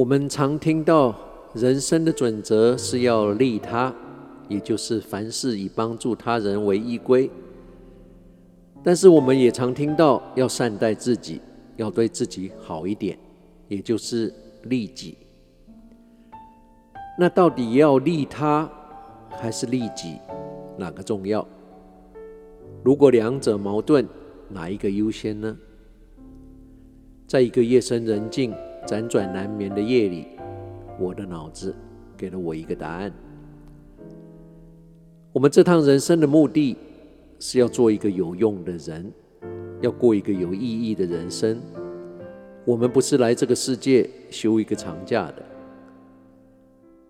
我们常听到人生的准则是要利他，也就是凡事以帮助他人为依归。但是我们也常听到要善待自己，要对自己好一点，也就是利己。那到底要利他还是利己，哪个重要？如果两者矛盾，哪一个优先呢？在一个夜深人静、辗转难眠的夜里，我的脑子给了我一个答案。我们这趟人生的目的是要做一个有用的人，要过一个有意义的人生。我们不是来这个世界休一个长假的。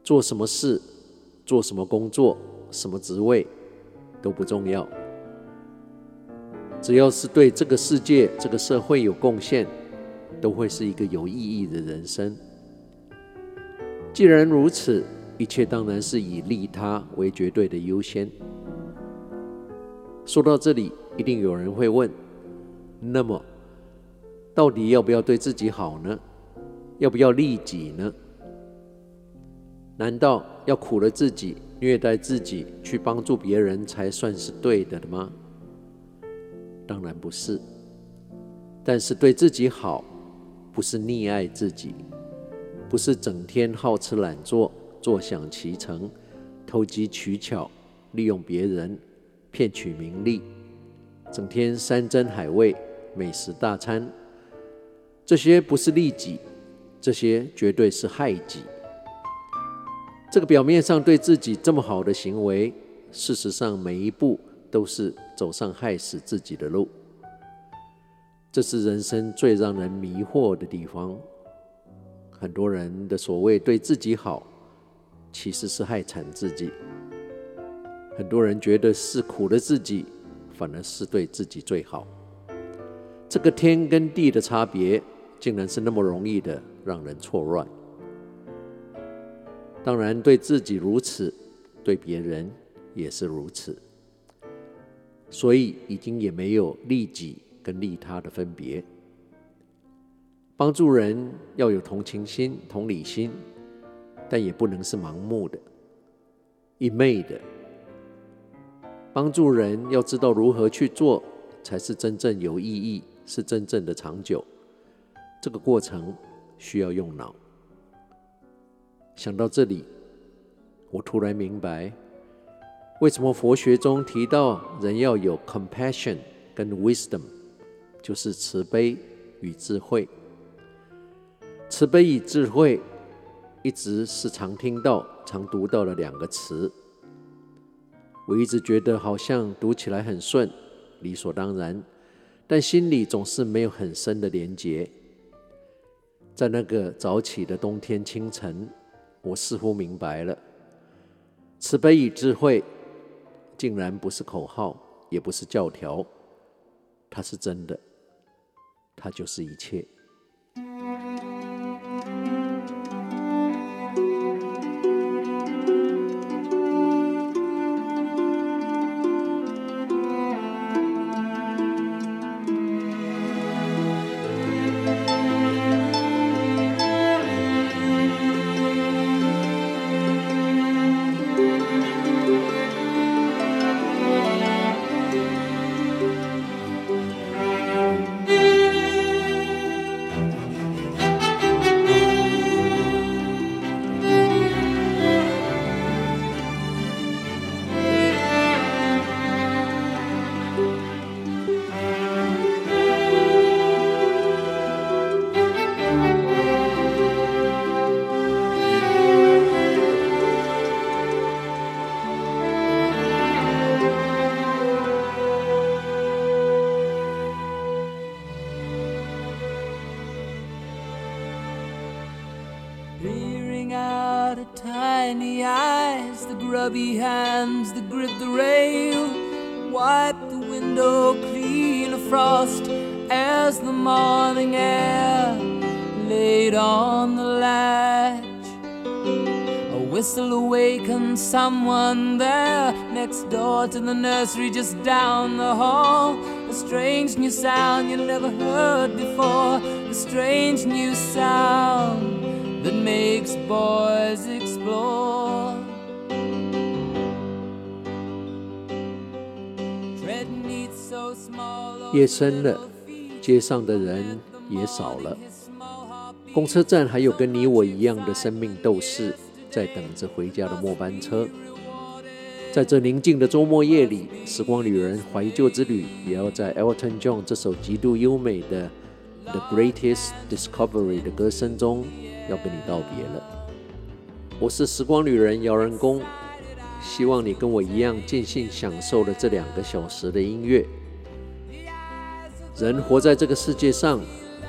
做什么事、做什么工作、什么职位都不重要，只要是对这个世界、这个社会有贡献，都会是一个有意义的人生。既然如此，一切当然是以利他为绝对的优先。说到这里，一定有人会问：那么，到底要不要对自己好呢？要不要利己呢？难道要苦了自己、虐待自己，去帮助别人才算是对的吗？当然不是。但是对自己好，不是溺爱自己，不是整天好吃懒做、坐享其成、投机取巧、利用别人、骗取名利，整天山珍海味、美食大餐，这些不是利己，这些绝对是害己。这个表面上对自己这么好的行为，事实上每一步都是走上害死自己的路。这是人生最让人迷惑的地方。很多人的所谓对自己好，其实是害惨自己。很多人觉得是苦了自己，反而是对自己最好。这个天跟地的差别，竟然是那么容易的让人错乱。当然，对自己如此，对别人也是如此。所以，已经也没有利己利他的分别。帮助人要有同情心、同理心，但也不能是盲目的、一昧的。帮助人要知道如何去做，才是真正有意义，是真正的长久。这个过程需要用脑。想到这里，我突然明白，为什么佛学中提到人要有 compassion 跟 wisdom，就是慈悲与智慧。慈悲与智慧一直是常听到、常读到的两个词。我一直觉得好像读起来很顺，理所当然，但心里总是没有很深的连结。在那个早起的冬天清晨。我似乎明白了，慈悲与智慧，竟然不是口号，也不是教条，它是真的，它就是一切。Peering out of tiny eyes, the grubby hands that grip the rail, wipe the window clean of frost as the morning air laid on the latch. A whistle awakens someone there next door to the nursery just down the hall. A strange new sound you never heard before, a strange new sound that eyes explore. So small, 夜深了，街上的人也少了，公车站还有跟你我一样的生命斗士在等着回家的末班车。在这宁静的周末夜里，时光旅人怀旧之旅也要在 Elton John 这首极度优美的《The Greatest Discovery》的歌声中，要跟你道别了。我是时光旅人姚仁恭，希望你跟我一样尽兴享受了这两个小时的音乐。人活在这个世界上，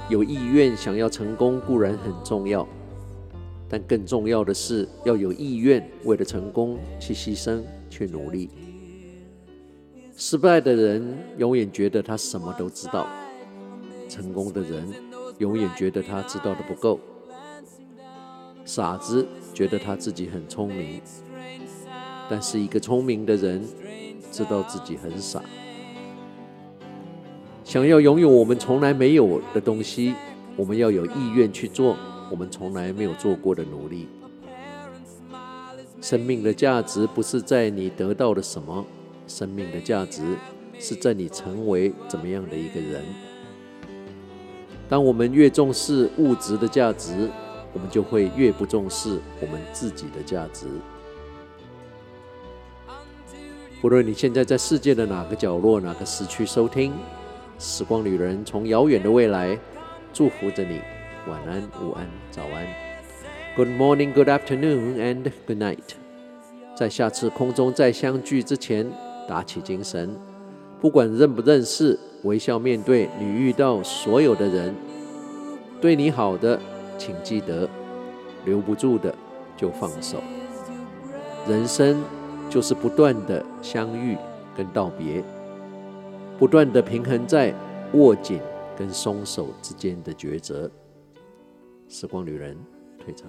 有意愿想要成功固然很重要。但更重要的是，要有意愿为了成功去牺牲、去努力。失败的人永远觉得他什么都知道，成功的人永远觉得他知道的不够。傻子觉得他自己很聪明，但是一个聪明的人知道自己很傻。想要拥有我们从来没有的东西，我们要有意愿去做。我们从来没有做过的努力。生命的价值不是在你得到了什么，生命的价值是在你成为怎么样的一个人。当我们越重视物质的价值，我们就会越不重视我们自己的价值。不论你现在在世界的哪个角落、哪个时区收听，时光旅人从遥远的未来祝福着你。晚安，午安，早安。Good morning, good afternoon, and good night。在下次空中再相聚之前，打起精神。不管认不认识，微笑面对你遇到所有的人。对你好的，请记得；留不住的，就放手。人生就是不断的相遇跟道别，不断的平衡在握紧跟松手之间的抉择。时光旅人退场。